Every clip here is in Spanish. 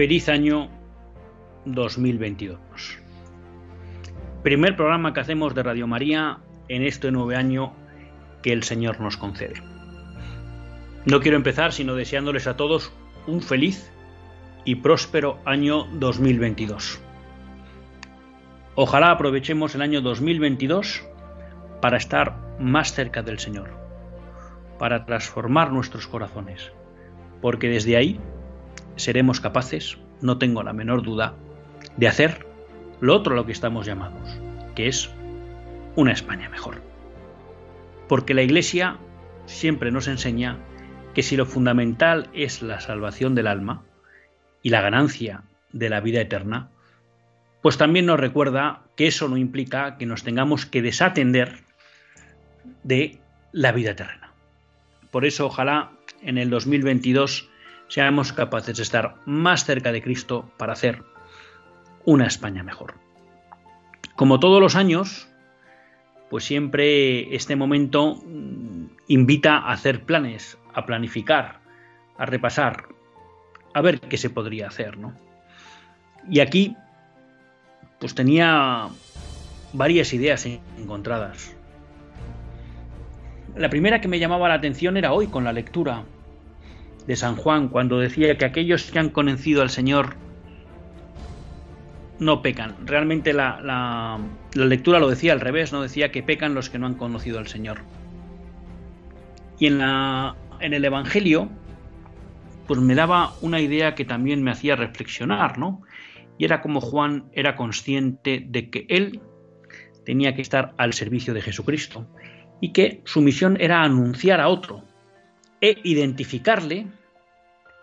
Feliz año 2022. Primer programa que hacemos de Radio María en este nuevo año que el Señor nos concede. No quiero empezar sino deseándoles a todos un feliz y próspero año 2022. Ojalá aprovechemos el año 2022 para estar más cerca del Señor, para transformar nuestros corazones, porque desde ahí seremos capaces, no tengo la menor duda, de hacer lo otro a lo que estamos llamados, que es una España mejor. Porque la Iglesia siempre nos enseña que si lo fundamental es la salvación del alma y la ganancia de la vida eterna, pues también nos recuerda que eso no implica que nos tengamos que desatender de la vida terrena. Por eso ojalá en el 2022 seamos capaces de estar más cerca de Cristo para hacer una España mejor. Como todos los años, pues siempre este momento mm, invita a hacer planes, a planificar, a repasar, a ver qué se podría hacer, ¿no? Y aquí, pues tenía varias ideas encontradas. La primera que me llamaba la atención era hoy con la lectura de San Juan cuando decía que aquellos que han conocido al Señor no pecan. Realmente la, la, lectura lo decía al revés, no decía que pecan los que no han conocido al Señor. Y en, la, en el Evangelio, pues me daba una idea que también me hacía reflexionar, ¿no? Y era como Juan era consciente de que él tenía que estar al servicio de Jesucristo y que su misión era anunciar a otro, e identificarle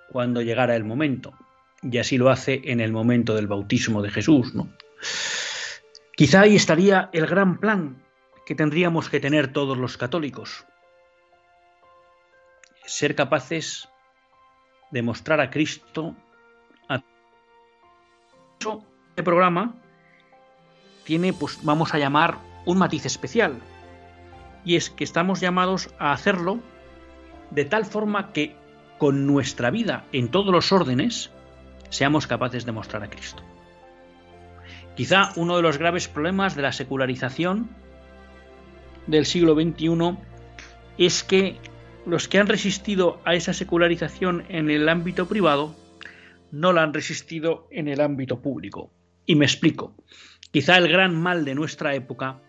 cuando llegara el momento. Y así lo hace en el momento del bautismo de Jesús, ¿no? Quizá ahí estaría el gran plan que tendríamos que tener todos los católicos. Ser capaces de mostrar a Cristo a este programa tiene, pues vamos a llamar, un matiz especial. Y es que estamos llamados a hacerlo de tal forma que con nuestra vida en todos los órdenes seamos capaces de mostrar a Cristo. Quizá uno de los graves problemas de la secularización del siglo XXI es que los que han resistido a esa secularización en el ámbito privado no la han resistido en el ámbito público. Y me explico. Quizá el gran mal de nuestra época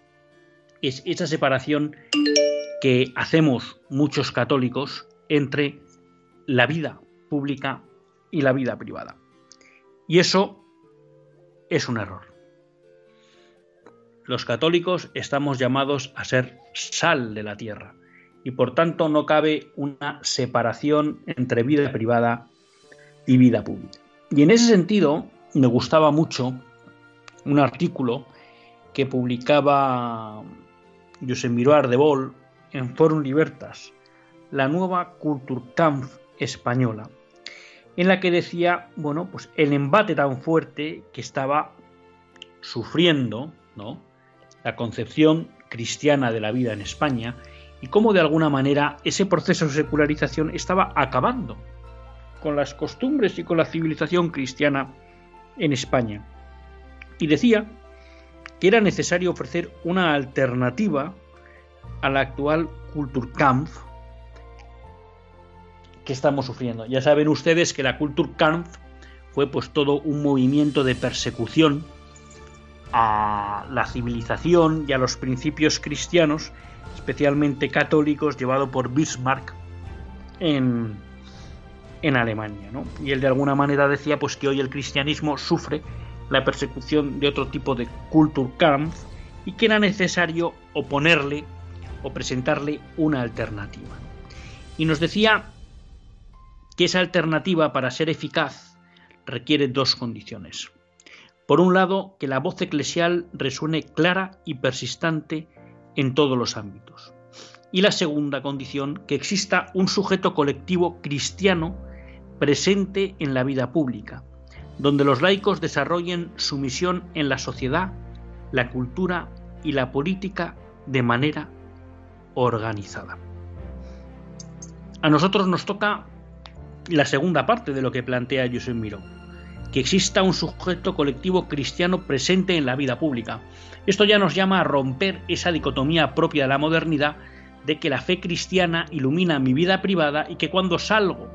es esa separación que hacemos muchos católicos entre la vida pública y la vida privada. Y eso es un error. Los católicos estamos llamados a ser sal de la tierra y por tanto no cabe una separación entre vida privada y vida pública. Y en ese sentido me gustaba mucho un artículo que publicaba José Miroar de Bol en Forum Libertas, la nueva Kulturkampf española, en la que decía, bueno, pues el embate tan fuerte que estaba sufriendo, ¿no? La concepción cristiana de la vida en España y cómo de alguna manera ese proceso de secularización estaba acabando con las costumbres y con la civilización cristiana en España. Y decía que era necesario ofrecer una alternativa a la actual Kulturkampf que estamos sufriendo. Ya saben ustedes que la Kulturkampf fue pues todo un movimiento de persecución a la civilización y a los principios cristianos, especialmente católicos, llevado por Bismarck en, en Alemania. ¿no? Y él de alguna manera decía pues que hoy el cristianismo sufre la persecución de otro tipo de Kulturkampf y que era necesario oponerle o presentarle una alternativa. Y nos decía que esa alternativa para ser eficaz requiere dos condiciones. Por un lado, que la voz eclesial resuene clara y persistente en todos los ámbitos. Y la segunda condición, que exista un sujeto colectivo cristiano presente en la vida pública, donde los laicos desarrollen su misión en la sociedad, la cultura y la política de manera organizada. A nosotros nos toca la segunda parte de lo que plantea Josep Miró, que exista un sujeto colectivo cristiano presente en la vida pública. Esto ya nos llama a romper esa dicotomía propia de la modernidad de que la fe cristiana ilumina mi vida privada y que cuando salgo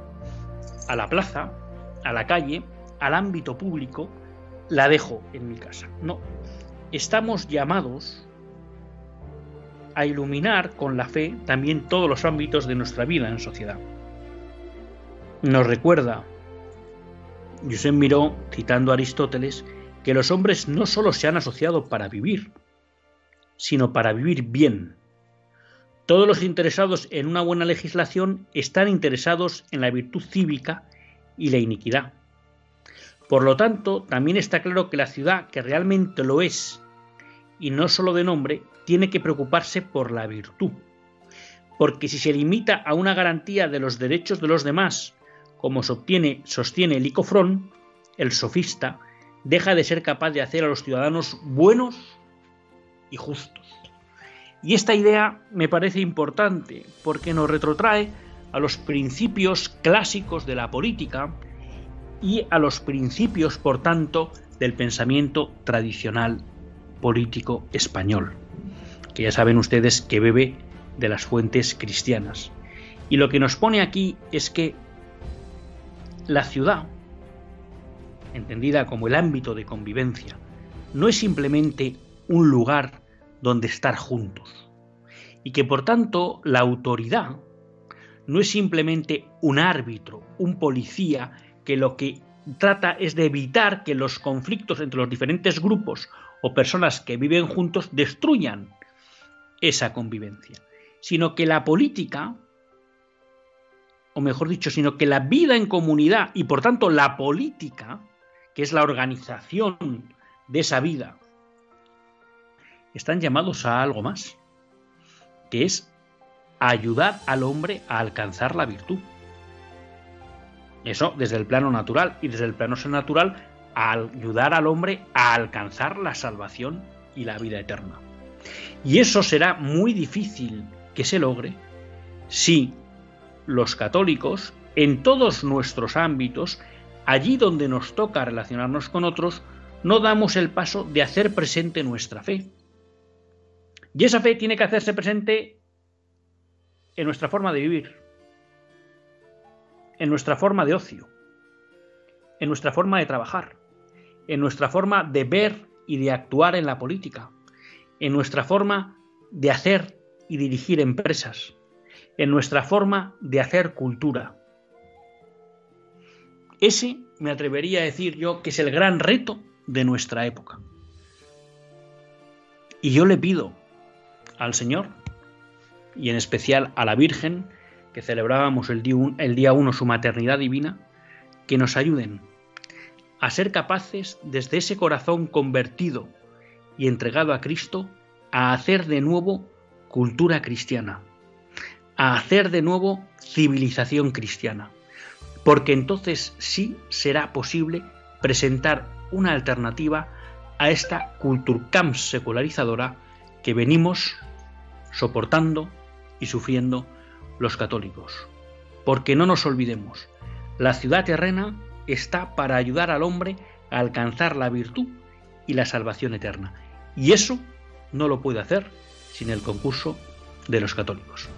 a la plaza, a la calle, al ámbito público, la dejo en mi casa. No, estamos llamados a iluminar con la fe también todos los ámbitos de nuestra vida en sociedad. Nos recuerda Josep Miró, citando a Aristóteles, que los hombres no solo se han asociado para vivir, sino para vivir bien. Todos los interesados en una buena legislación están interesados en la virtud cívica y la iniquidad. Por lo tanto, también está claro que la ciudad, que realmente lo es, y no solo de nombre, tiene que preocuparse por la virtud. Porque si se limita a una garantía de los derechos de los demás, como sostiene, sostiene Licofrón, el sofista, deja de ser capaz de hacer a los ciudadanos buenos y justos. Y esta idea me parece importante porque nos retrotrae a los principios clásicos de la política y a los principios, por tanto, del pensamiento tradicional político español que ya saben ustedes que bebe de las fuentes cristianas. Y lo que nos pone aquí es que la ciudad, entendida como el ámbito de convivencia, no es simplemente un lugar donde estar juntos. Y que por tanto la autoridad no es simplemente un árbitro, un policía que lo que trata es de evitar que los conflictos entre los diferentes grupos o personas que viven juntos destruyan esa convivencia, sino que la política, o mejor dicho, sino que la vida en comunidad y por tanto la política, que es la organización de esa vida, están llamados a algo más, que es ayudar al hombre a alcanzar la virtud. Eso desde el plano natural y desde el plano sobrenatural, ayudar al hombre a alcanzar la salvación y la vida eterna. Y eso será muy difícil que se logre si los católicos, en todos nuestros ámbitos, allí donde nos toca relacionarnos con otros, no damos el paso de hacer presente nuestra fe. Y esa fe tiene que hacerse presente en nuestra forma de vivir, en nuestra forma de ocio, en nuestra forma de trabajar, en nuestra forma de ver y de actuar en la política, en nuestra forma de hacer y dirigir empresas, en nuestra forma de hacer cultura. Ese me atrevería a decir yo que es el gran reto de nuestra época. Y yo le pido al Señor, y en especial a la Virgen, que celebrábamos el día 1 su maternidad divina, que nos ayuden a ser capaces desde ese corazón convertido y entregado a Cristo a hacer de nuevo cultura cristiana, a hacer de nuevo civilización cristiana, porque entonces sí será posible presentar una alternativa a esta Kulturkampf secularizadora que venimos soportando y sufriendo los católicos. Porque no nos olvidemos, la ciudad terrena está para ayudar al hombre a alcanzar la virtud y la salvación eterna. Y eso no lo puede hacer sin el concurso de los católicos.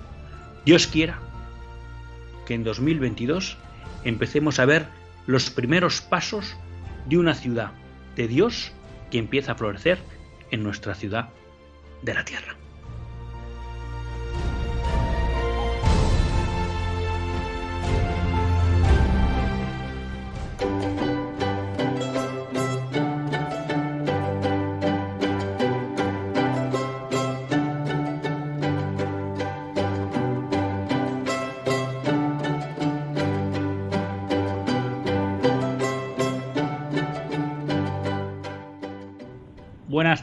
Dios quiera que en 2022 empecemos a ver los primeros pasos de una ciudad de Dios que empieza a florecer en nuestra ciudad de la tierra.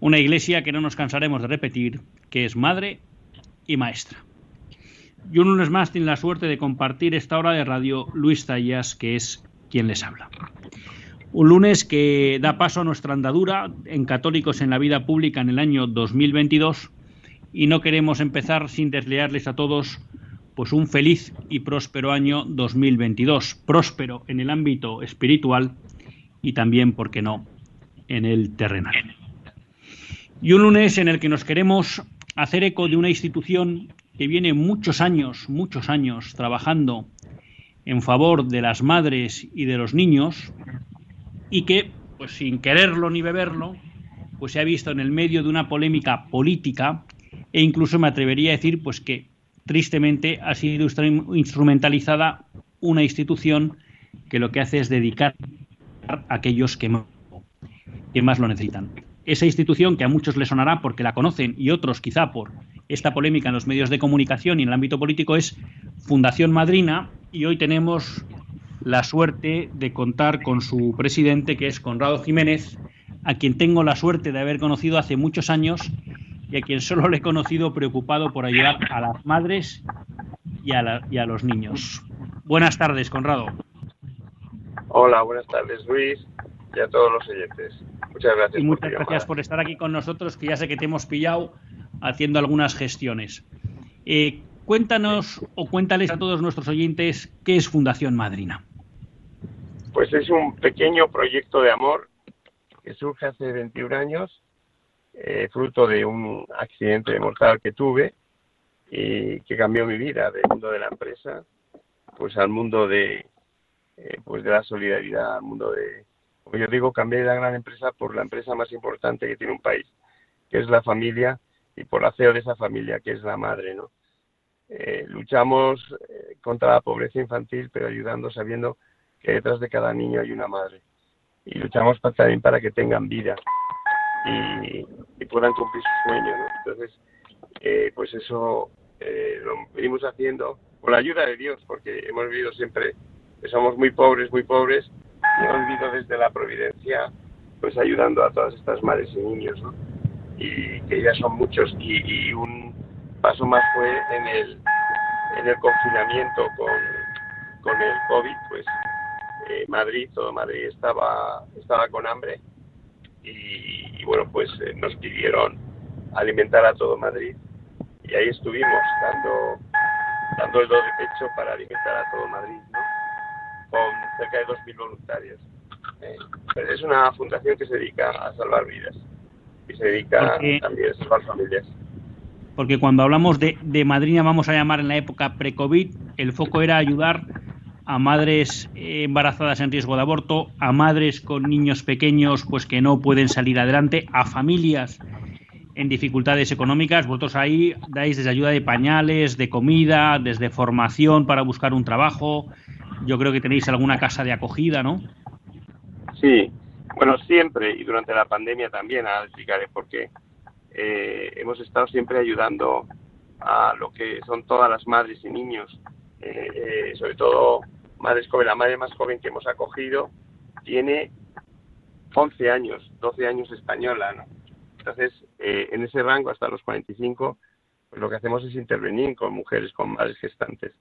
Una iglesia que no nos cansaremos de repetir, que es madre y maestra. Y un lunes más tiene la suerte de compartir esta hora de radio Luis Tallas, que es quien les habla. Un lunes que da paso a nuestra andadura en Católicos en la Vida Pública en el año 2022 y no queremos empezar sin deslearles a todos pues un feliz y próspero año 2022, próspero en el ámbito espiritual y también, ¿por qué no?, en el terrenal. Y un lunes en el que nos queremos hacer eco de una institución que viene muchos años, muchos años trabajando en favor de las madres y de los niños y que, pues sin quererlo ni beberlo, pues se ha visto en el medio de una polémica política e incluso me atrevería a decir pues que tristemente ha sido instrumentalizada una institución que lo que hace es dedicar a aquellos que más lo necesitan esa institución que a muchos les sonará porque la conocen y otros quizá por esta polémica en los medios de comunicación y en el ámbito político es Fundación Madrina y hoy tenemos la suerte de contar con su presidente que es Conrado Jiménez, a quien tengo la suerte de haber conocido hace muchos años y a quien solo le he conocido preocupado por ayudar a las madres y a, y a los niños. Buenas tardes, Conrado. Hola, buenas tardes, Luis, y a todos los oyentes. Muchas gracias. Y muchas gracias por estar aquí con nosotros, que ya sé que te hemos pillado haciendo algunas gestiones. Eh, cuéntanos o cuéntales a todos nuestros oyentes qué es Fundación Madrina. Pues es un pequeño proyecto de amor que surge hace 21 años, eh, fruto de un accidente mortal que tuve y que cambió mi vida del mundo de la empresa pues al mundo de eh, pues de la solidaridad, al mundo de, como yo digo, cambié la gran empresa por la empresa más importante que tiene un país, que es la familia, y por la CEO de esa familia, que es la madre, ¿no? Eh, luchamos eh, contra la pobreza infantil, pero ayudando, sabiendo que detrás de cada niño hay una madre. Y luchamos también para que tengan vida y, puedan cumplir su sueño, ¿no? Entonces, eh, pues eso lo venimos haciendo con la ayuda de Dios, porque hemos vivido siempre que somos muy pobres, muy pobres, no olvido desde la providencia, pues ayudando a todas estas madres y niños, ¿no? Y que ya son muchos y, un paso más fue en el, en el confinamiento con, con el COVID, pues eh, Madrid, todo Madrid estaba, estaba con hambre y, bueno, pues eh, nos pidieron alimentar a todo Madrid y ahí estuvimos dando, dando el do de pecho para alimentar a todo Madrid. Con cerca de 2.000 voluntarios. Eh, es una fundación que se dedica a salvar vidas y se dedica también a salvar familias. Porque cuando hablamos de, de madrina, vamos a llamar en la época pre-COVID, el foco era ayudar a madres embarazadas en riesgo de aborto, a madres con niños pequeños pues que no pueden salir adelante, a familias en dificultades económicas. Vosotros ahí dais desde ayuda de pañales, de comida, desde formación para buscar un trabajo, yo creo que tenéis alguna casa de acogida, ¿no? Sí, bueno, siempre y durante la pandemia también, ahora explicaré por qué. Eh, hemos estado siempre ayudando a lo que son todas las madres y niños, eh, eh, sobre todo madres jóvenes. La madre más joven que hemos acogido tiene 11 años, 12 años española, ¿no? Entonces, en ese rango, hasta los 45, pues lo que hacemos es intervenir con mujeres, con madres gestantes.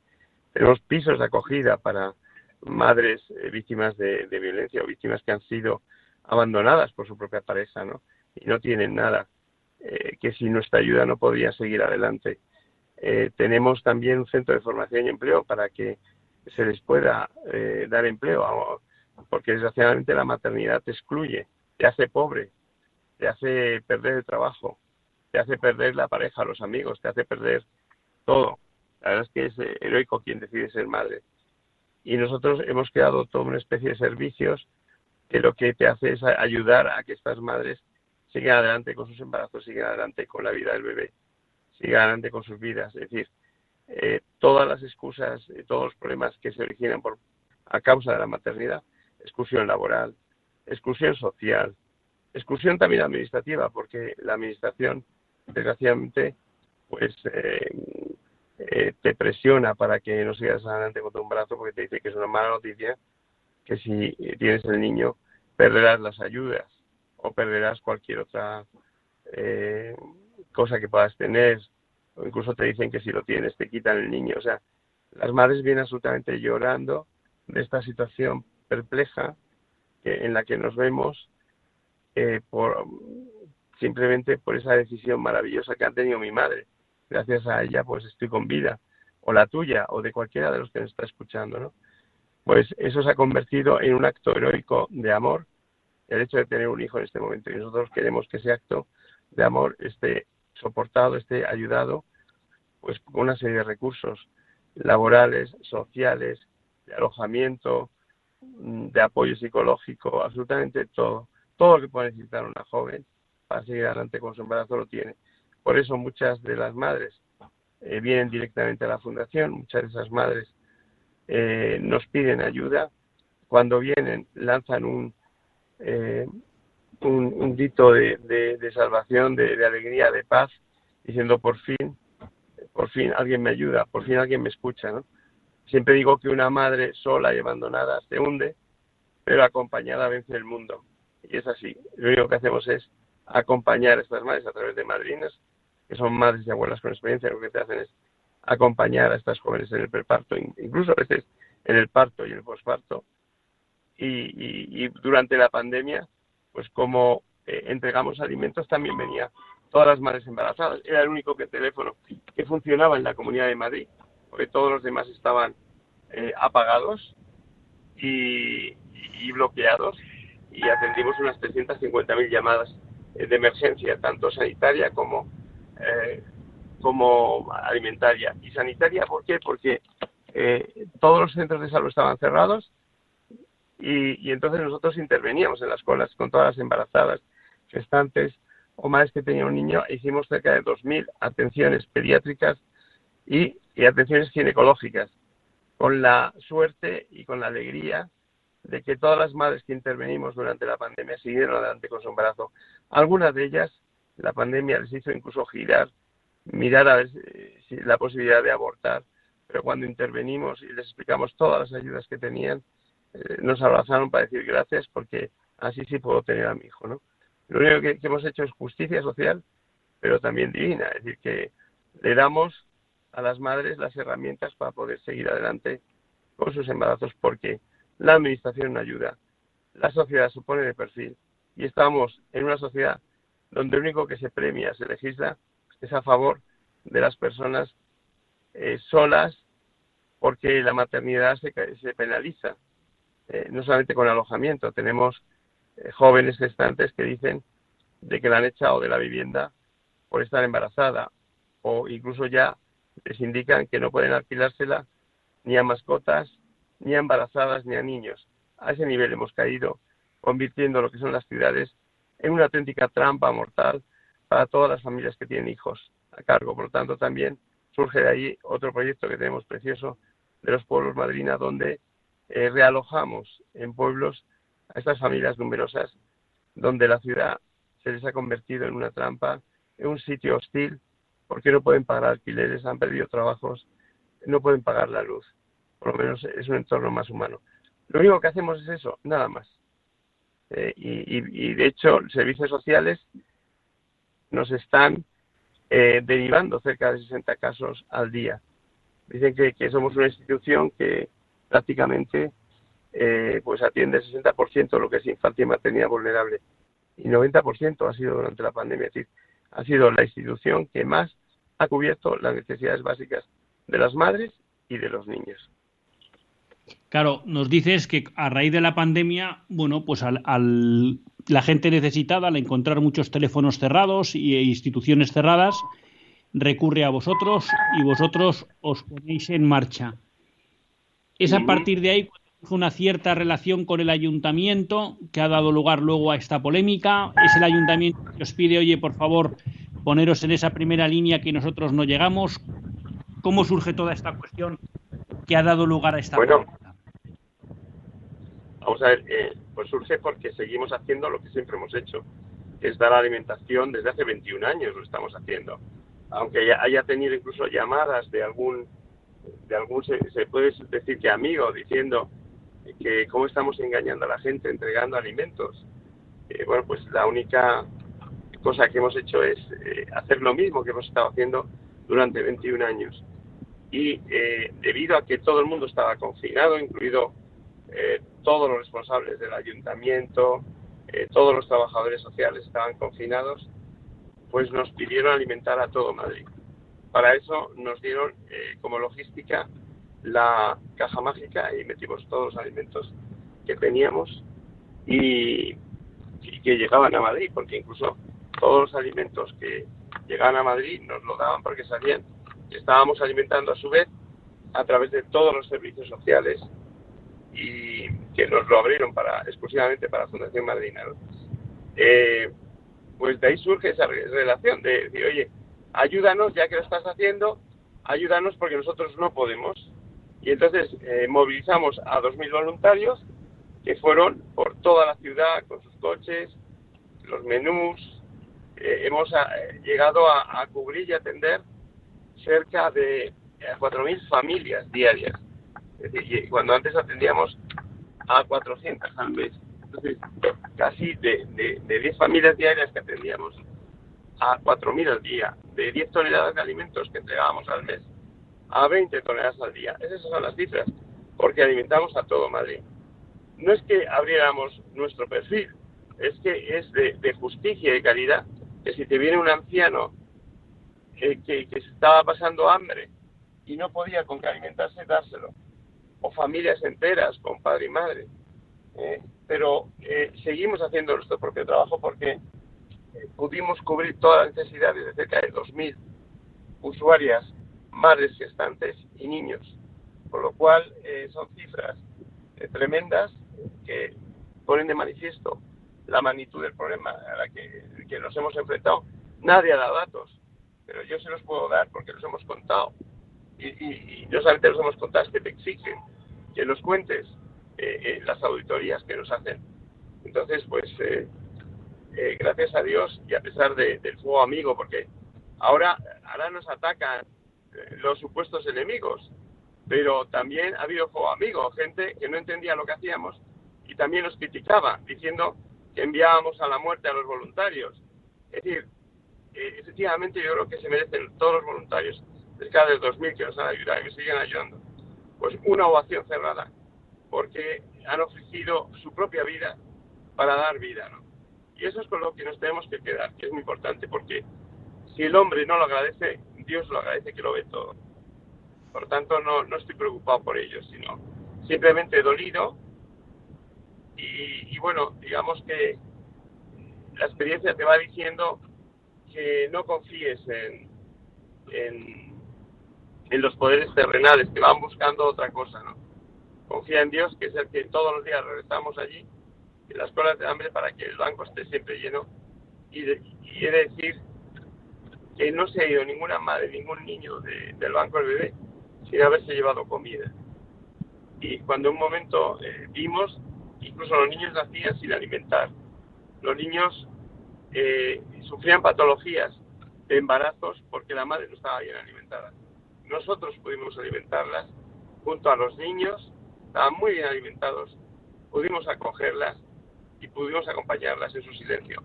Tenemos pisos de acogida para madres eh, víctimas de, violencia o víctimas que han sido abandonadas por su propia pareja, ¿no? Y no tienen nada, eh, que sin nuestra ayuda no podrían seguir adelante. Eh, tenemos también un centro de formación y empleo para que se les pueda eh, dar empleo, porque desgraciadamente la maternidad te excluye, te hace pobre, te hace perder el trabajo, te hace perder la pareja, los amigos, te hace perder todo. La verdad es que es eh, heroico quien decide ser madre. Y nosotros hemos creado toda una especie de servicios que lo que te hace es ayudar a que estas madres sigan adelante con sus embarazos, sigan adelante con la vida del bebé, sigan adelante con sus vidas. Es decir, eh, todas las excusas, y todos los problemas que se originan por, a causa de la maternidad, exclusión laboral, exclusión social, exclusión también administrativa, porque la administración, desgraciadamente, pues eh, eh, te presiona para que no sigas adelante con tu embarazo, porque te dice que es una mala noticia, que si tienes el niño perderás las ayudas o perderás cualquier otra eh, cosa que puedas tener, o incluso te dicen que si lo tienes te quitan el niño. O sea, las madres vienen absolutamente llorando de esta situación perpleja que, en la que nos vemos eh, por simplemente por esa decisión maravillosa que ha tenido mi madre. Gracias a ella, pues estoy con vida, o la tuya, o de cualquiera de los que nos está escuchando, ¿no? Pues eso se ha convertido en un acto heroico de amor, el hecho de tener un hijo en este momento. Y nosotros queremos que ese acto de amor esté soportado, esté ayudado, pues con una serie de recursos laborales, sociales, de alojamiento, de apoyo psicológico, absolutamente todo todo lo que puede necesitar una joven para seguir adelante con su embarazo lo tiene. Por eso muchas de las madres eh, vienen directamente a la fundación, muchas de esas madres eh, nos piden ayuda. Cuando vienen lanzan un, eh, un, de, de, salvación, de, de, alegría, de paz, diciendo por fin, por fin alguien me ayuda, por fin alguien me escucha. ¿no? Siempre digo que una madre sola y abandonada se hunde, pero acompañada vence el mundo y es así. Lo único que hacemos es acompañar a estas madres a través de madrinas, que son madres y abuelas con experiencia, lo que te hacen es acompañar a estas jóvenes en el preparto, incluso a veces en el parto y el posparto. Y, durante la pandemia, pues como eh, entregamos alimentos, también venía todas las madres embarazadas. Era el único que teléfono que funcionaba en la Comunidad de Madrid, porque todos los demás estaban eh, apagados y bloqueados y atendimos unas 350.000 llamadas eh, de emergencia, tanto sanitaria como, eh, como alimentaria. ¿Y sanitaria por qué? Porque eh, todos los centros de salud estaban cerrados y, y, entonces nosotros interveníamos en las colas con todas las embarazadas, gestantes o madres que tenían un niño. E hicimos cerca de 2.000 atenciones pediátricas y, y atenciones ginecológicas, con la suerte y con la alegría de que todas las madres que intervenimos durante la pandemia siguieron adelante con su embarazo. Algunas de ellas, la pandemia les hizo incluso girar, mirar a ver si, la posibilidad de abortar, pero cuando intervenimos y les explicamos todas las ayudas que tenían, eh, nos abrazaron para decir gracias porque así sí puedo tener a mi hijo, ¿no? Lo único que, que hemos hecho es justicia social, pero también divina, es decir, que le damos a las madres las herramientas para poder seguir adelante con sus embarazos, porque la administración ayuda, la sociedad se pone de perfil y estamos en una sociedad donde lo único que se premia, se legisla, es a favor de las personas eh, solas porque la maternidad se, se penaliza, eh, no solamente con alojamiento, tenemos eh, jóvenes gestantes que dicen de que la han echado de la vivienda por estar embarazada o incluso ya les indican que no pueden alquilársela ni a mascotas ni a embarazadas ni a niños. A ese nivel hemos caído, convirtiendo lo que son las ciudades en una auténtica trampa mortal para todas las familias que tienen hijos a cargo. Por lo tanto, también surge de ahí otro proyecto que tenemos precioso de los pueblos Madrina, donde eh, realojamos en pueblos a estas familias numerosas, donde la ciudad se les ha convertido en una trampa, en un sitio hostil, porque no pueden pagar alquileres, han perdido trabajos, no pueden pagar la luz por lo menos es un entorno más humano. Lo único que hacemos es eso, nada más. Eh, y, de hecho, servicios sociales nos están eh, derivando cerca de 60 casos al día. Dicen que, somos una institución que prácticamente eh, pues atiende el 60% de lo que es infancia y maternidad vulnerable. Y 90% ha sido durante la pandemia. Decir, ha sido la institución que más ha cubierto las necesidades básicas de las madres y de los niños. Claro, nos dices que a raíz de la pandemia, bueno, pues al, la gente necesitada, al encontrar muchos teléfonos cerrados y, e instituciones cerradas, recurre a vosotros y vosotros os ponéis en marcha. Es a partir de ahí una cierta relación con el ayuntamiento que ha dado lugar luego a esta polémica. Es el ayuntamiento que os pide, oye, por favor, poneros en esa primera línea que nosotros no llegamos. ¿Cómo surge toda esta cuestión que ha dado lugar a esta bueno, Vamos a ver, eh, pues surge porque seguimos haciendo lo que siempre hemos hecho, que es dar alimentación desde hace 21 años, lo estamos haciendo. Aunque haya tenido incluso llamadas de algún, de algún se, puede decir que amigo, diciendo que cómo estamos engañando a la gente entregando alimentos. Eh, bueno, pues la única cosa que hemos hecho es eh, hacer lo mismo que hemos estado haciendo durante 21 años. Y eh, debido a que todo el mundo estaba confinado, incluido eh, todos los responsables del ayuntamiento, todos los trabajadores sociales estaban confinados, pues nos pidieron alimentar a todo Madrid. Para eso nos dieron como logística la caja mágica y metimos todos los alimentos que teníamos y, y que llegaban a Madrid, porque incluso todos los alimentos que llegaban a Madrid nos lo daban porque sabían que estábamos alimentando a su vez a través de todos los servicios sociales y que nos lo abrieron para exclusivamente para Fundación Madrina. Eh, pues de ahí surge esa relación de decir, oye, ayúdanos ya que lo estás haciendo, ayúdanos porque nosotros no podemos. Y entonces eh, movilizamos a 2.000 voluntarios que fueron por toda la ciudad con sus coches, los menús, eh, hemos eh, llegado a, cubrir y atender cerca de 4.000 eh, familias diarias. Es decir, cuando antes atendíamos a 400 al mes. Entonces, casi de, de, 10 familias diarias que atendíamos a 4.000 al día, de 10 toneladas de alimentos que entregábamos al mes a 20 toneladas al día. Esas son las cifras, porque alimentamos a todo Madrid. No es que abriéramos nuestro perfil, es que es de, de justicia y calidad que si te viene un anciano que, que, se estaba pasando hambre y no podía con qué alimentarse, dárselo. O familias enteras con padre y madre. Eh, pero eh, seguimos haciendo nuestro propio trabajo porque eh, pudimos cubrir todas las necesidades de cerca de 2.000 usuarias, madres gestantes y niños. Por lo cual son cifras tremendas que ponen de manifiesto la magnitud del problema a la que, nos hemos enfrentado. Nadie ha dado datos, pero yo se los puedo dar porque los hemos contado. Y, y, no solamente los hemos contado, que te exigen que los cuentes eh, eh, las auditorías que nos hacen. Entonces, pues, eh, gracias a Dios y a pesar del fuego amigo, porque ahora, ahora nos atacan los supuestos enemigos, pero también ha habido fuego amigo, gente que no entendía lo que hacíamos y también nos criticaba, diciendo que enviábamos a la muerte a los voluntarios. Es decir, eh, efectivamente yo creo que se merecen todos los voluntarios, cerca de 2.000 que nos han ayudado y que siguen ayudando, pues una ovación cerrada, porque han ofrecido su propia vida para dar vida, ¿no? Y eso es con lo que nos tenemos que quedar, que es muy importante, porque si el hombre no lo agradece, Dios lo agradece que lo ve todo. Por tanto, no, no estoy preocupado por ellos, sino simplemente dolido y, bueno, digamos que la experiencia te va diciendo que no confíes en, en, los poderes terrenales que van buscando otra cosa, ¿no? Confía en Dios, que es el que todos los días regresamos allí, en las colas de hambre para que el banco esté siempre lleno. Y, y he de decir que no se ha ido ninguna madre, ningún niño del banco del bebé sin haberse llevado comida. Y cuando en un momento eh, vimos incluso los niños nacían sin alimentar. Los niños eh, sufrían patologías de embarazos porque la madre no estaba bien alimentada. Nosotros pudimos alimentarlas junto a los niños, estaban muy bien alimentados, pudimos acogerlas y pudimos acompañarlas en su silencio.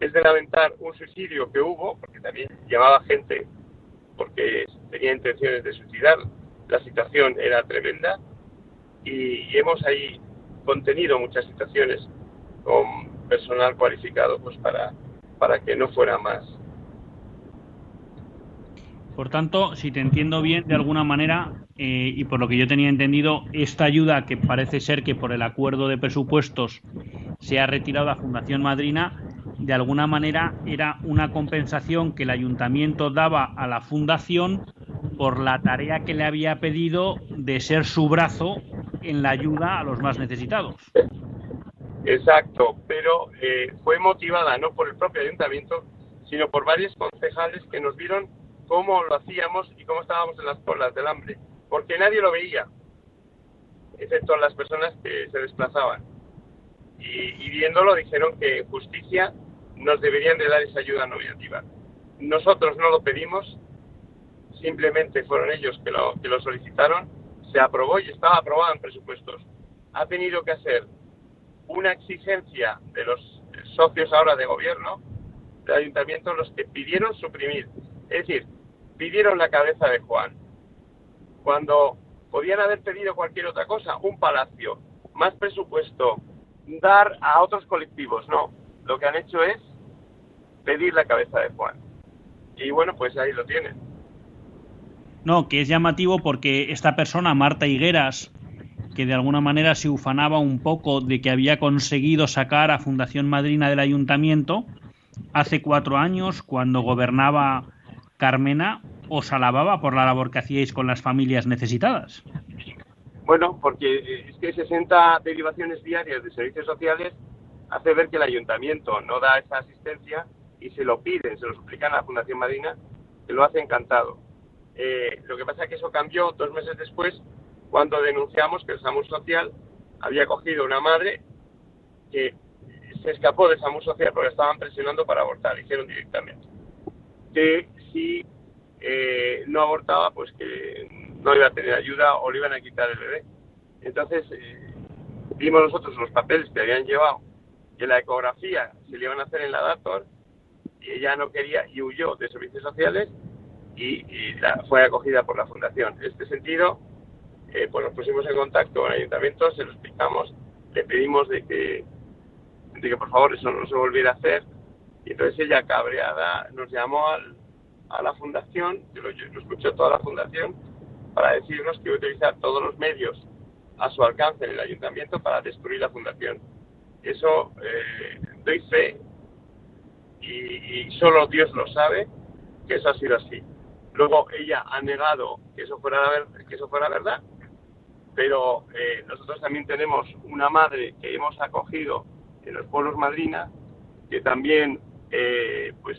Es de lamentar un suicidio que hubo, porque también llamaba gente porque tenía intenciones de suicidar, la situación era tremenda, y, hemos ahí contenido muchas situaciones con personal cualificado pues para, para que no fuera más. Por tanto, si te entiendo bien, de alguna manera, eh, y por lo que yo tenía entendido, esta ayuda que parece ser que por el acuerdo de presupuestos se ha retirado a Fundación Madrina, de alguna manera era una compensación que el ayuntamiento daba a la fundación por la tarea que le había pedido de ser su brazo en la ayuda a los más necesitados. Exacto, pero eh, fue motivada no por el propio ayuntamiento, sino por varios concejales que nos vieron cómo lo hacíamos y cómo estábamos en las colas del hambre, porque nadie lo veía, excepto las personas que se desplazaban. Y, viéndolo dijeron que justicia nos deberían de dar esa ayuda nominativa. Nosotros no lo pedimos, simplemente fueron ellos que lo, que lo solicitaron, se aprobó y estaba aprobado en presupuestos. Ha tenido que hacer una exigencia de los socios ahora de gobierno, del ayuntamiento, los que pidieron suprimir. Es decir, pidieron la cabeza de Juan. Cuando podían haber pedido cualquier otra cosa, un palacio, más presupuesto, dar a otros colectivos, no. Lo que han hecho es pedir la cabeza de Juan. Y bueno, pues ahí lo tienen. No, que es llamativo porque esta persona, Marta Higueras, que de alguna manera se ufanaba un poco de que había conseguido sacar a Fundación Madrina del ayuntamiento, hace cuatro años, cuando gobernaba Carmena, os alababa por la labor que hacíais con las familias necesitadas. Bueno, porque es que 60 derivaciones diarias de servicios sociales hace ver que el ayuntamiento no da esa asistencia y se lo piden, se lo suplican a la Fundación Madrina, que lo hace encantado. Eh, lo que pasa es que eso cambió dos meses después, cuando denunciamos que el SAMUR Social había cogido una madre que se escapó de SAMUR Social porque estaban presionando para abortar, hicieron directamente. Si eh, no abortaba, pues que no iba a tener ayuda o le iban a quitar el bebé. Entonces, eh, vimos nosotros los papeles que habían llevado, que la ecografía se le iban a hacer en la Dator, y ella no quería y huyó de servicios sociales y, fue acogida por la fundación. En este sentido, eh, pues nos pusimos en contacto con el ayuntamiento, se lo explicamos, le pedimos de que, de que por favor eso no se volviera a hacer y entonces ella cabreada nos llamó a la fundación, que lo, lo escuchó toda la fundación, para decirnos que iba a utilizar todos los medios a su alcance en el ayuntamiento para destruir la fundación. Eso eh, doy fe y, solo Dios lo sabe que eso ha sido así. Luego ella ha negado que eso fuera, que eso fuera verdad, pero eh, nosotros también tenemos una madre que hemos acogido en los pueblos madrinas, que también, eh, pues,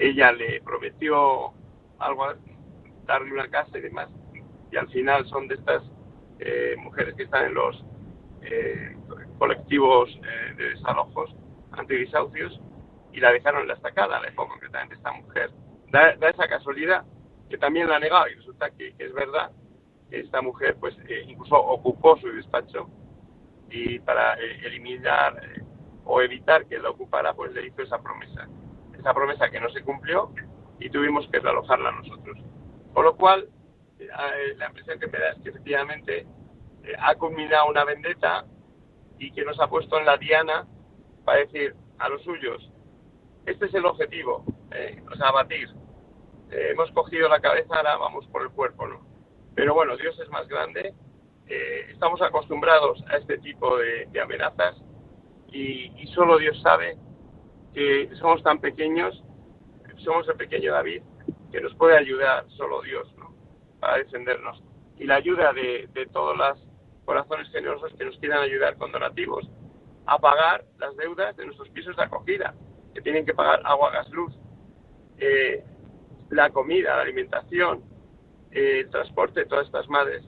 ella le prometió algo, darle una casa y demás, y al final son de estas eh, mujeres que están en los colectivos de desalojos antidesahucios y la dejaron en la estacada, la dejó concretamente esta mujer. Da, esa casualidad que también la ha negado y resulta que, es verdad esta mujer pues eh, incluso ocupó su despacho y para eh, eliminar eh, o evitar que la ocupara pues le hizo esa promesa esa promesa que no se cumplió y tuvimos que realojarla nosotros por lo cual la impresión que me da es que efectivamente ha culminado una vendetta y que nos ha puesto en la diana para decir a los suyos este es el objetivo, eh, o sea, abatir. Eh, hemos cogido la cabeza, ahora vamos por el cuerpo, ¿no? Pero bueno, Dios es más grande, eh, estamos acostumbrados a este tipo de, amenazas y, y, solo Dios sabe que somos tan pequeños, somos el pequeño David, que nos puede ayudar solo Dios, ¿no? Para defendernos. Y la ayuda de, de todos los corazones generosos que nos quieran ayudar con donativos a pagar las deudas de nuestros pisos de acogida que tienen que pagar agua, gas, luz, eh, la comida, la alimentación, eh, el transporte todas estas madres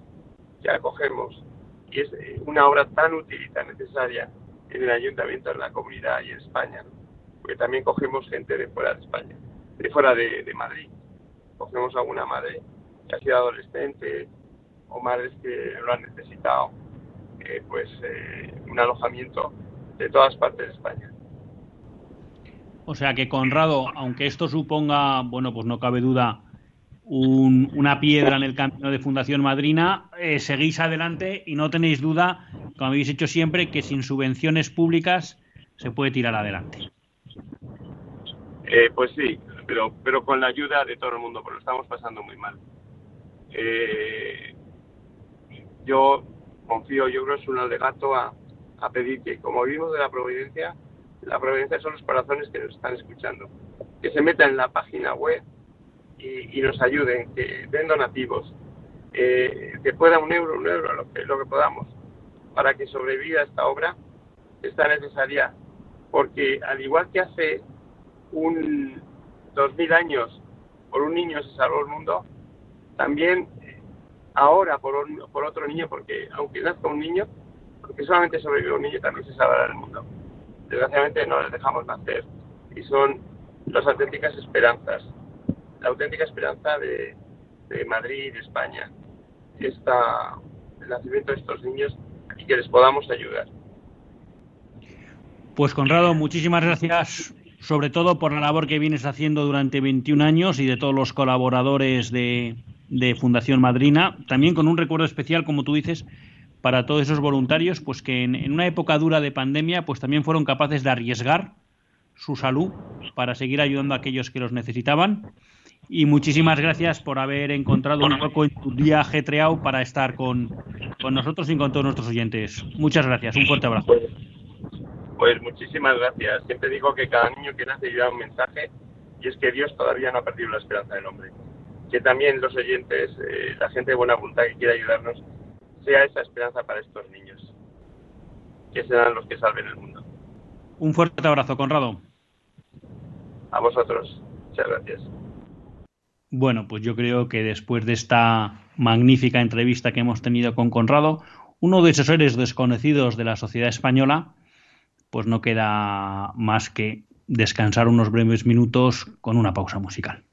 que acogemos. Y es una obra tan útil y tan necesaria en el ayuntamiento, en la comunidad y en España, porque también cogemos gente de fuera de España, de fuera de, Madrid. Cogemos alguna madre que ha sido adolescente o madres que lo han necesitado, pues un alojamiento de todas partes de España. O sea que Conrado, aunque esto suponga, bueno, pues no cabe duda, una piedra en el camino de Fundación Madrina, eh, seguís adelante y no tenéis duda, como habéis hecho siempre, que sin subvenciones públicas se puede tirar adelante. Eh, pues sí, pero, pero con la ayuda de todo el mundo, porque lo estamos pasando muy mal. Eh, yo confío, yo creo que es un alegato a, pedir que, como vimos de la providencia, la providencia son los corazones que nos están escuchando, que se metan en la página web y, nos ayuden, que den donativos, eh, que pueda un euro, un euro, lo que, lo que podamos, para que sobreviva esta obra, está necesaria, porque al igual que hace un dos mil años por un niño se salvó el mundo, también ahora por, por otro niño, porque aunque nazca un niño, porque solamente sobrevive un niño, también se salvará el mundo. Desgraciadamente no les dejamos nacer y son las auténticas esperanzas la auténtica esperanza de, Madrid, de España, está el nacimiento de estos niños y que les podamos ayudar. Pues Conrado, muchísimas gracias sobre todo por la labor que vienes haciendo durante 21 años y de todos los colaboradores de, Fundación Madrina, también con un recuerdo especial, como tú dices, para todos esos voluntarios, pues que en, una época dura de pandemia, pues también fueron capaces de arriesgar su salud para seguir ayudando a aquellos que los necesitaban y muchísimas gracias por haber encontrado un poco en tu día ajetreado para estar con, nosotros y con todos nuestros oyentes. Muchas gracias, un fuerte abrazo. Pues, muchísimas gracias. Siempre digo que cada niño que nace lleva un mensaje y es que Dios todavía no ha perdido la esperanza del hombre. Que también los oyentes, eh, la gente de buena voluntad que quiera ayudarnos, sea esa esperanza para estos niños, que serán los que salven el mundo. Un fuerte abrazo, Conrado. A vosotros. Muchas gracias. Bueno, pues yo creo que después de esta magnífica entrevista que hemos tenido con Conrado, uno de esos seres desconocidos de la sociedad española, pues no queda más que descansar unos breves minutos con una pausa musical.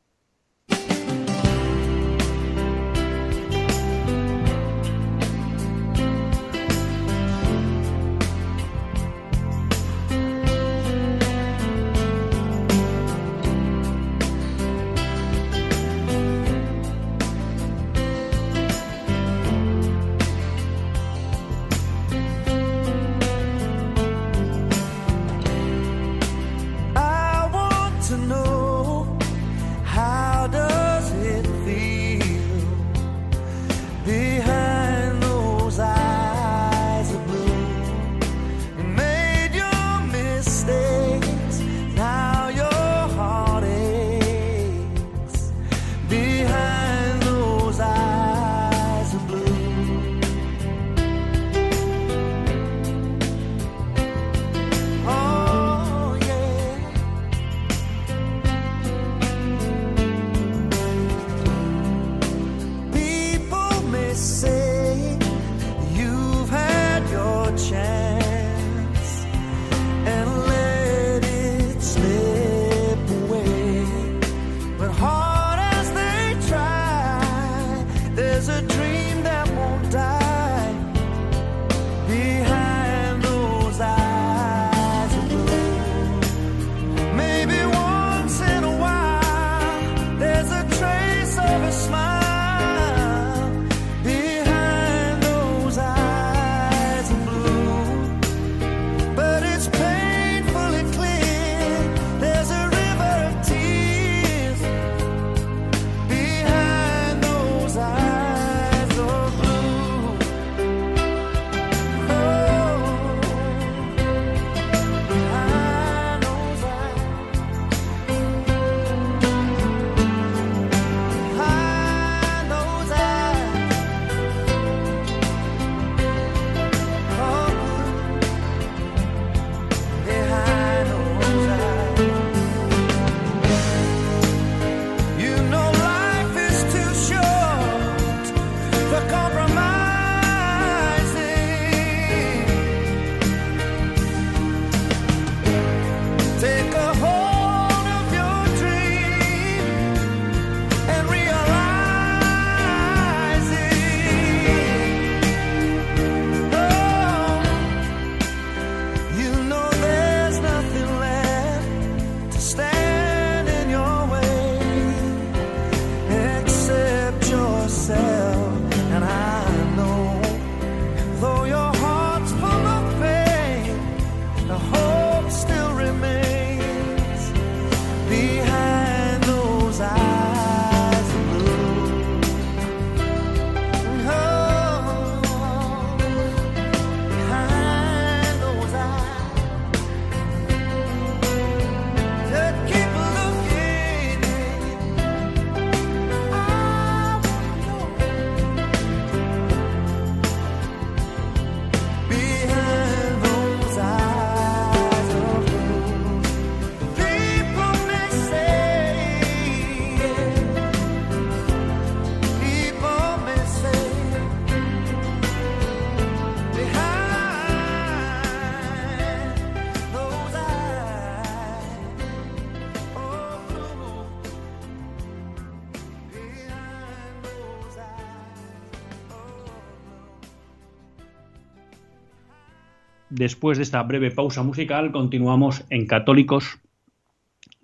Después de esta breve pausa musical, continuamos en Católicos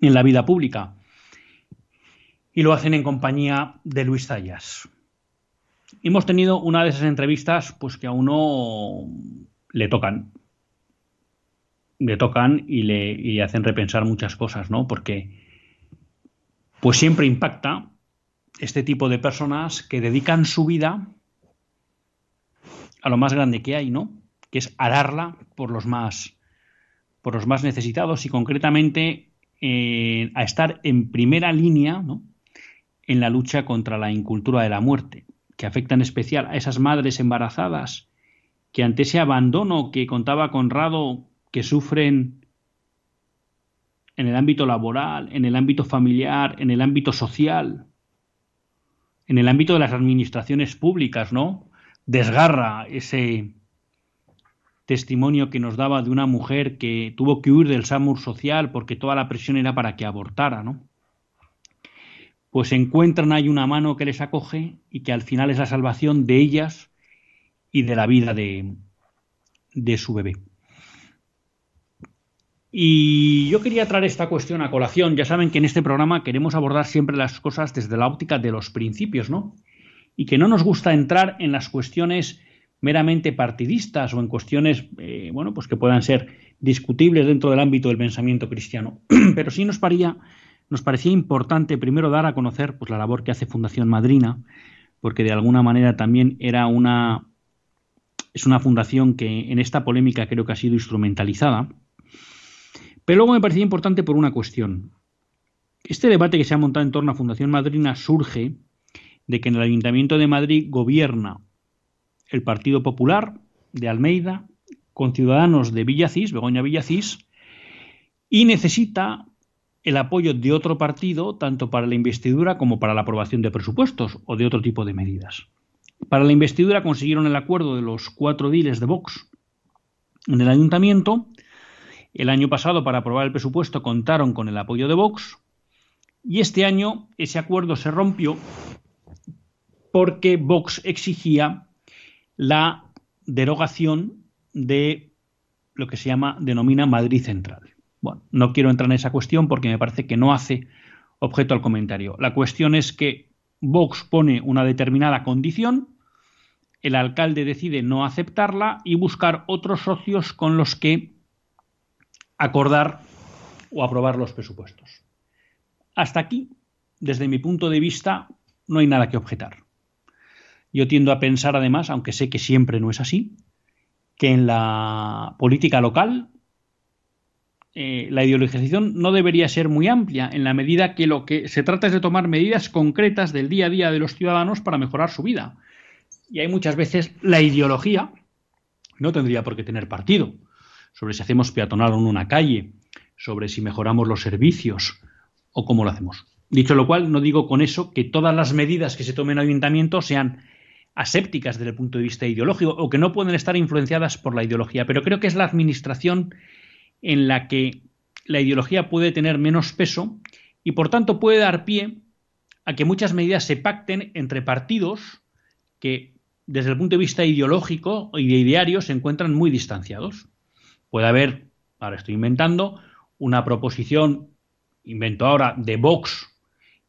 en la vida pública. Y lo hacen en compañía de Luis Zayas. Hemos tenido una de esas entrevistas pues que a uno le tocan. Le tocan y le, hacen repensar muchas cosas, ¿no? Porque pues siempre impacta este tipo de personas que dedican su vida a lo más grande que hay, ¿no? Es ararla por los más, por los más necesitados y concretamente eh, a estar en primera línea en la lucha contra la incultura de la muerte, que afecta en especial a esas madres embarazadas que ante ese abandono que contaba Conrado que sufren en el ámbito laboral, en el ámbito familiar, en el ámbito social, en el ámbito de las administraciones públicas, ¿no? Desgarra ese, testimonio que nos daba de una mujer que tuvo que huir del SAMUR social porque toda la presión era para que abortara, ¿no? Pues encuentran ahí una mano que les acoge y que al final es la salvación de ellas y de la vida de, de su bebé. Y yo quería traer esta cuestión a colación. Ya saben que en este programa queremos abordar siempre las cosas desde la óptica de los principios, ¿no? Y que no nos gusta entrar en las cuestiones meramente partidistas o en cuestiones, eh, bueno, pues que puedan ser discutibles dentro del ámbito del pensamiento cristiano. Pero sí nos, nos parecía importante primero dar a conocer pues, la labor que hace Fundación Madrina, porque de alguna manera también era una es una fundación que en esta polémica creo que ha sido instrumentalizada. Pero luego me parecía importante por una cuestión. Este debate que se ha montado en torno a Fundación Madrina surge de que en el Ayuntamiento de Madrid gobierna el Partido Popular de Almeida con ciudadanos de Villacís, Begoña Villacís, y necesita el apoyo de otro partido tanto para la investidura como para la aprobación de presupuestos o de otro tipo de medidas. Para la investidura consiguieron el acuerdo de los cuatro diles de Vox en el ayuntamiento. El año pasado para aprobar el presupuesto contaron con el apoyo de Vox y este año ese acuerdo se rompió porque Vox exigía la derogación de lo que se llama, denomina Madrid Central. Bueno, no quiero entrar en esa cuestión porque me parece que no hace objeto al comentario. La cuestión es que Vox pone una determinada condición, el alcalde decide no aceptarla y buscar otros socios con los que acordar o aprobar los presupuestos. Hasta aquí, desde mi punto de vista, no hay nada que objetar. Yo tiendo a pensar, además, aunque sé que siempre no es así, que en la política local eh, la ideologización no debería ser muy amplia, en la medida que lo que se trata es de tomar medidas concretas del día a día de los ciudadanos para mejorar su vida. Y hay muchas veces la ideología no tendría por qué tener partido sobre si hacemos peatonal en una calle, sobre si mejoramos los servicios o cómo lo hacemos. Dicho lo cual, no digo con eso que todas las medidas que se tomen en ayuntamiento sean asépticas desde el punto de vista ideológico o que no pueden estar influenciadas por la ideología, pero creo que es la administración en la que la ideología puede tener menos peso y por tanto puede dar pie a que muchas medidas se pacten entre partidos que desde el punto de vista ideológico y de ideario se encuentran muy distanciados. Puede haber, ahora estoy inventando, una proposición, invento ahora, de Vox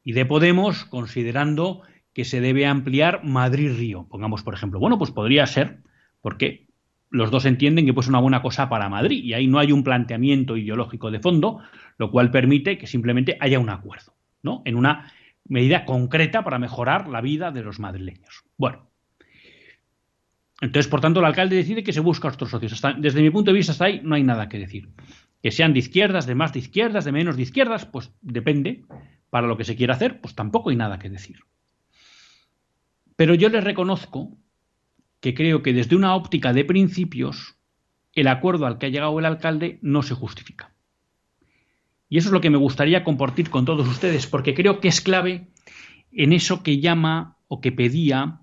y de Podemos, considerando que se debe ampliar Madrid-Río. Pongamos, por ejemplo, bueno, pues podría ser, porque los dos entienden que pues una buena cosa para Madrid y ahí no hay un planteamiento ideológico de fondo, lo cual permite que simplemente haya un acuerdo, ¿no? En una medida concreta para mejorar la vida de los madrileños. Bueno, entonces, por tanto, el alcalde decide que se busca otros socios. desde mi punto de vista, hasta ahí no hay nada que decir. Que sean de izquierdas, de más de izquierdas, de menos de izquierdas, pues depende. Para lo que se quiera hacer, pues tampoco hay nada que decir. Pero yo les reconozco que creo que desde una óptica de principios, el acuerdo al que ha llegado el alcalde no se justifica. Y eso es lo que me gustaría compartir con todos ustedes, porque creo que es clave en eso que llama o que pedía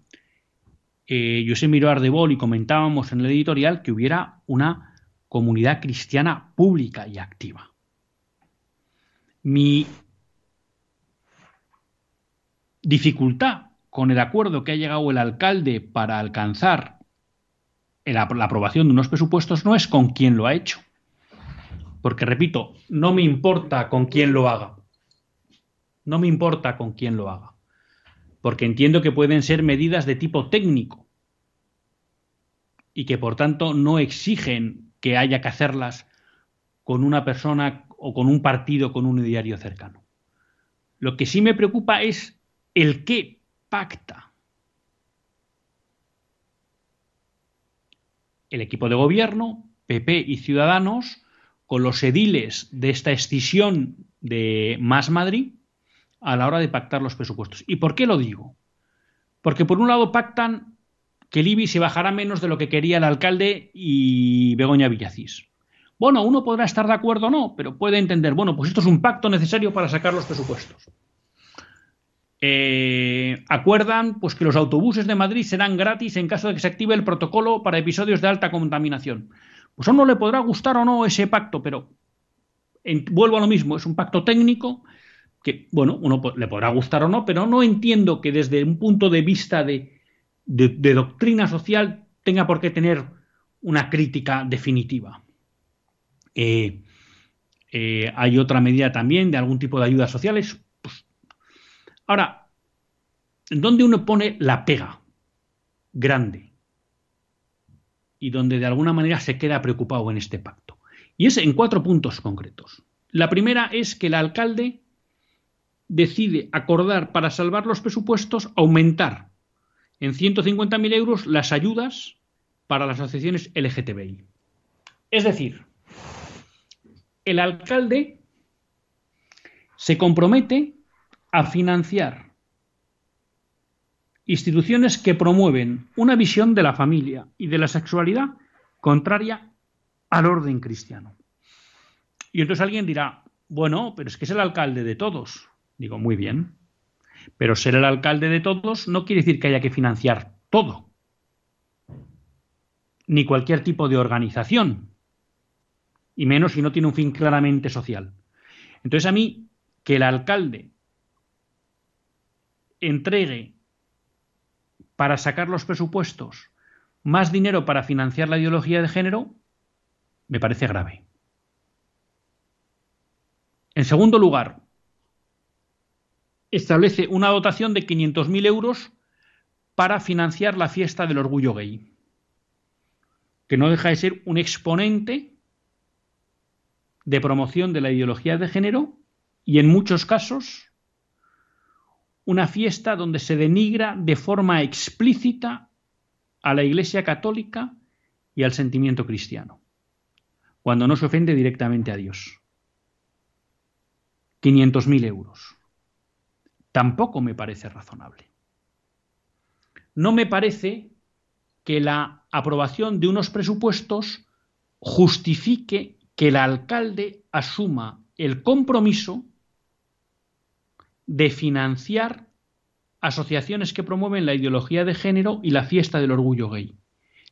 eh, José Miró Ardebol y comentábamos en el editorial que hubiera una comunidad cristiana pública y activa. Mi dificultad con el acuerdo que ha llegado el alcalde para alcanzar la aprobación de unos presupuestos no es con quién lo ha hecho. Porque, repito, no me importa con quién lo haga. No me importa con quién lo haga. Porque entiendo que pueden ser medidas de tipo técnico y que, por tanto, no exigen que haya que hacerlas con una persona o con un partido, con un diario cercano. Lo que sí me preocupa es el qué pacta el equipo de gobierno, PP y Ciudadanos, con los ediles de esta escisión de Más Madrid a la hora de pactar los presupuestos. ¿Y por qué lo digo? Porque por un lado pactan que el IBI se bajará menos de lo que quería el alcalde y Begoña Villacís. Bueno, uno podrá estar de acuerdo o no, pero puede entender, bueno, pues esto es un pacto necesario para sacar los presupuestos. Eh, acuerdan pues, que los autobuses de Madrid serán gratis en caso de que se active el protocolo para episodios de alta contaminación. Pues a uno le podrá gustar o no ese pacto, pero vuelvo a lo mismo, es un pacto técnico que, bueno, uno le podrá gustar o no, pero no entiendo que desde un punto de vista de, doctrina social tenga por qué tener una crítica definitiva. Eh, eh, hay otra medida también de algún tipo de ayudas sociales. Ahora, ¿dónde uno pone la pega grande? Y donde de alguna manera se queda preocupado en este pacto. Y es en cuatro puntos concretos. La primera es que el alcalde decide acordar para salvar los presupuestos aumentar en 150.000 euros las ayudas para las asociaciones LGTBI. Es decir, el alcalde se compromete a financiar instituciones que promueven una visión de la familia y de la sexualidad contraria al orden cristiano. Y entonces alguien dirá, bueno, pero es que es el alcalde de todos. Digo, muy bien. Pero ser el alcalde de todos no quiere decir que haya que financiar todo. Ni cualquier tipo de organización. Y menos si no tiene un fin claramente social. Entonces a mí, que el alcalde entregue para sacar los presupuestos más dinero para financiar la ideología de género, me parece grave. En segundo lugar, establece una dotación de 500.000 euros para financiar la fiesta del orgullo gay, que no deja de ser un exponente de promoción de la ideología de género y en muchos casos una fiesta donde se denigra de forma explícita a la Iglesia Católica y al sentimiento cristiano, cuando no se ofende directamente a Dios. 500.000 euros. Tampoco me parece razonable. No me parece que la aprobación de unos presupuestos justifique que el alcalde asuma el compromiso de financiar asociaciones que promueven la ideología de género y la fiesta del orgullo gay,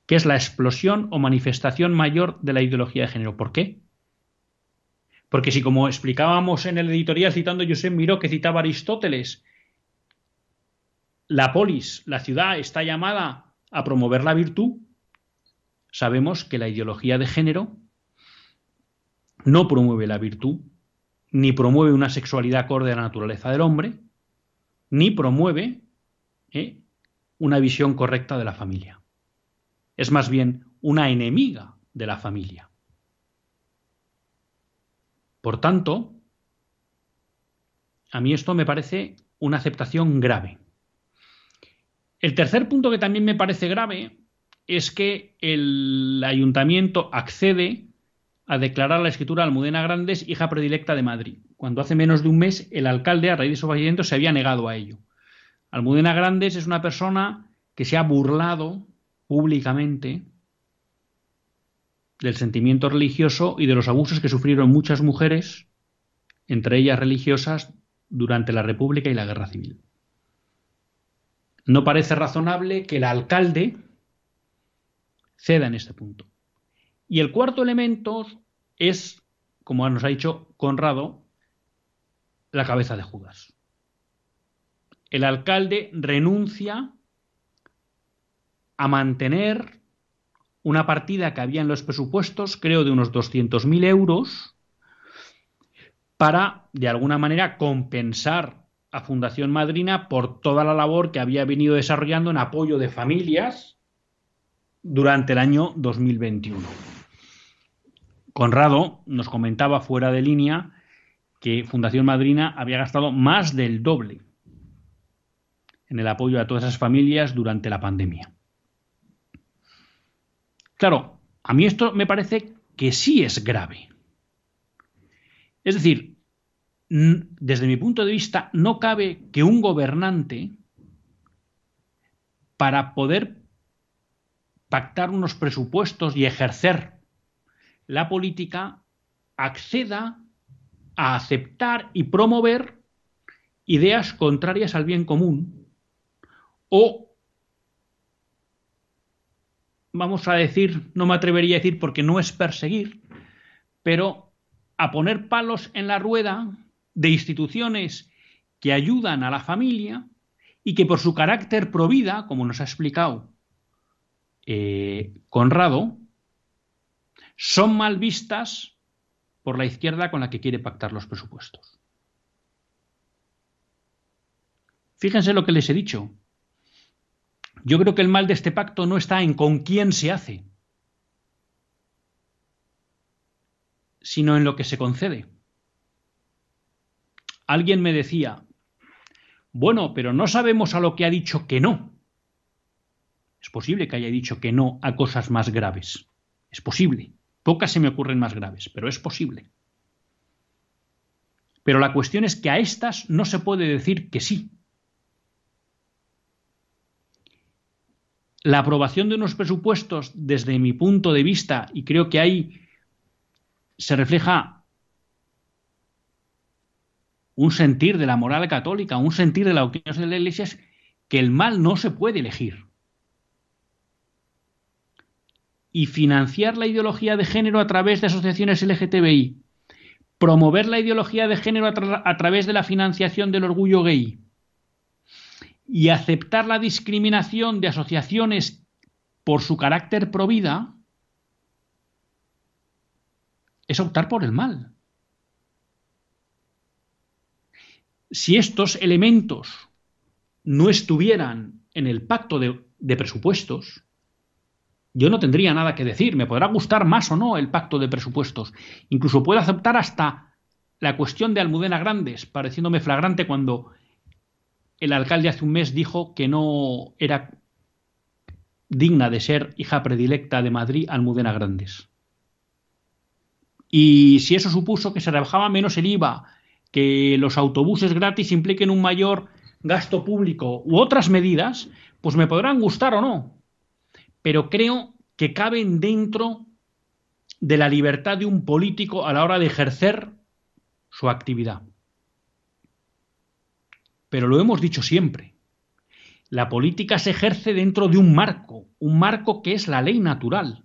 que es la explosión o manifestación mayor de la ideología de género. ¿Por qué? Porque si, como explicábamos en el editorial citando Josep Miró, que citaba Aristóteles, la polis, la ciudad, está llamada a promover la virtud, sabemos que la ideología de género no promueve la virtud, ni promueve una sexualidad acorde a la naturaleza del hombre, ni promueve ¿eh? una visión correcta de la familia. es más bien una enemiga de la familia. Por tanto, a mí esto me parece una aceptación grave. El tercer punto que también me parece grave es que el ayuntamiento accede a declarar la escritura Almudena Grandes hija predilecta de Madrid, cuando hace menos de un mes el alcalde, a raíz de su fallecimiento, se había negado a ello. Almudena Grandes es una persona que se ha burlado públicamente del sentimiento religioso y de los abusos que sufrieron muchas mujeres, entre ellas religiosas, durante la República y la Guerra Civil. No parece razonable que el alcalde ceda en este punto. Y el cuarto elemento es, como nos ha dicho Conrado, la cabeza de Judas. El alcalde renuncia a mantener una partida que había en los presupuestos, creo de unos 200.000 euros, para, de alguna manera, compensar a Fundación Madrina por toda la labor que había venido desarrollando en apoyo de familias durante el año 2021. Conrado nos comentaba fuera de línea que Fundación Madrina había gastado más del doble en el apoyo a todas esas familias durante la pandemia. Claro, a mí esto me parece que sí es grave. Es decir, desde mi punto de vista, no cabe que un gobernante, para poder pactar unos presupuestos y ejercer la política, acceda a aceptar y promover ideas contrarias al bien común o vamos a decir, no me atrevería a decir porque no es perseguir, pero a poner palos en la rueda de instituciones que ayudan a la familia y que por su carácter provida, como nos ha explicado eh, Conrado, son mal vistas por la izquierda con la que quiere pactar los presupuestos. Fíjense lo que les he dicho. Yo creo que el mal de este pacto no está en con quién se hace, sino en lo que se concede. Alguien me decía, bueno, pero no sabemos a lo que ha dicho que no. Es posible que haya dicho que no a cosas más graves. Es posible. Pocas se me ocurren más graves, pero es posible. Pero la cuestión es que a estas no se puede decir que sí. La aprobación de unos presupuestos, desde mi punto de vista, y creo que ahí se refleja un sentir de la moral católica, un sentir de la opinión de la Iglesia, es que el mal no se puede elegir. Y financiar la ideología de género a través de asociaciones LGTBI, promover la ideología de género a, través de la financiación del orgullo gay y aceptar la discriminación de asociaciones por su carácter provida, es optar por el mal. si estos elementos no estuvieran en el pacto de, presupuestos, yo no tendría nada que decir. Me podrá gustar más o no el pacto de presupuestos. Incluso puedo aceptar hasta la cuestión de Almudena Grandes, pareciéndome flagrante cuando el alcalde hace un mes dijo que no era digna de ser hija predilecta de Madrid Almudena Grandes. Y si eso supuso que se rebajaba menos el IVA, que los autobuses gratis impliquen un mayor gasto público u otras medidas, pues me podrán gustar o no. Pero creo que caben dentro de la libertad de un político a la hora de ejercer su actividad. Pero lo hemos dicho siempre. La política se ejerce dentro de un marco, un marco que es la ley natural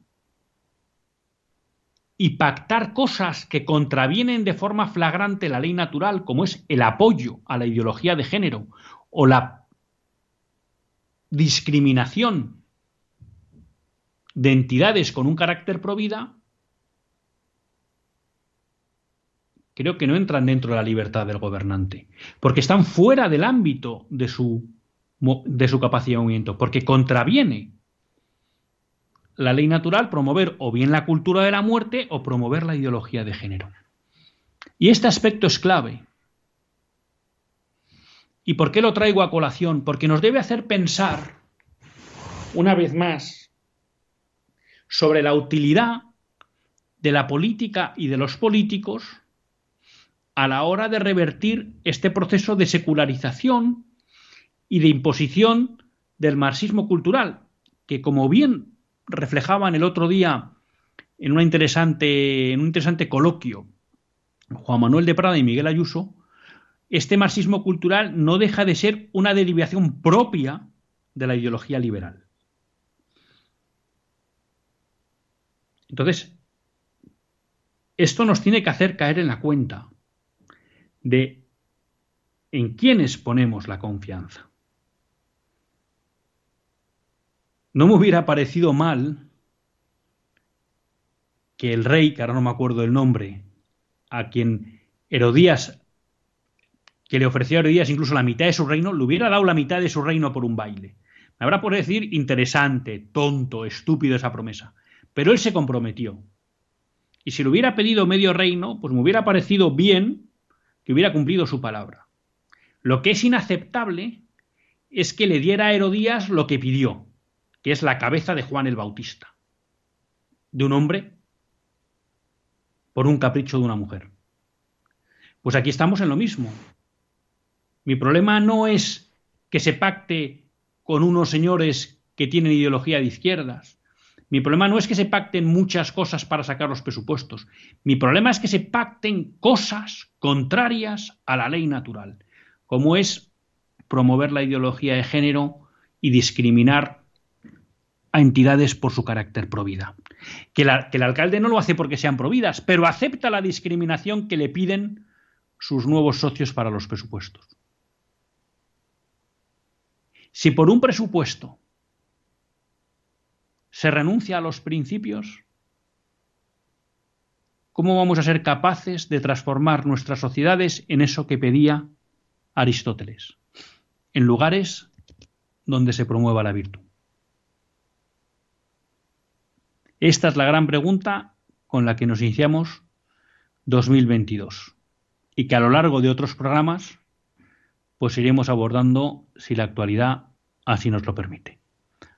y pactar cosas que contravienen de forma flagrante la ley natural, como es el apoyo a la ideología de género o la discriminación de entidades con un carácter provida, creo que no entran dentro de la libertad del gobernante, porque están fuera del ámbito de su, de su capacidad de movimiento, porque contraviene la ley natural, promover o bien la cultura de la muerte o promover la ideología de género. Y este aspecto es clave. ¿Y por qué lo traigo a colación? Porque nos debe hacer pensar, una vez más, sobre la utilidad de la política y de los políticos a la hora de revertir este proceso de secularización y de imposición del marxismo cultural, que como bien reflejaban el otro día en, una interesante, en un interesante coloquio Juan Manuel de Prada y Miguel Ayuso, este marxismo cultural no deja de ser una derivación propia de la ideología liberal. Entonces, esto nos tiene que hacer caer en la cuenta de en quiénes ponemos la confianza. No me hubiera parecido mal que el rey, que ahora no me acuerdo el nombre, a quien Herodías, que le ofreció a Herodías incluso la mitad de su reino, le hubiera dado la mitad de su reino por un baile. Me habrá por decir interesante, tonto, estúpido esa promesa. Pero él se comprometió. Y si le hubiera pedido medio reino, pues me hubiera parecido bien que hubiera cumplido su palabra. Lo que es inaceptable es que le diera a Herodías lo que pidió, que es la cabeza de Juan el Bautista, de un hombre por un capricho de una mujer. Pues aquí estamos en lo mismo. Mi problema no es que se pacte con unos señores que tienen ideología de izquierdas. Mi problema no es que se pacten muchas cosas para sacar los presupuestos. Mi problema es que se pacten cosas contrarias a la ley natural, como es promover la ideología de género y discriminar a entidades por su carácter provida. Que, el alcalde no lo hace porque sean providas, pero acepta la discriminación que le piden sus nuevos socios para los presupuestos. Si por un presupuesto se renuncia a los principios, ¿cómo vamos a ser capaces de transformar nuestras sociedades en eso que pedía Aristóteles? En lugares donde se promueva la virtud. Esta es la gran pregunta con la que nos iniciamos 2022 y que a lo largo de otros programas pues iremos abordando si la actualidad así nos lo permite.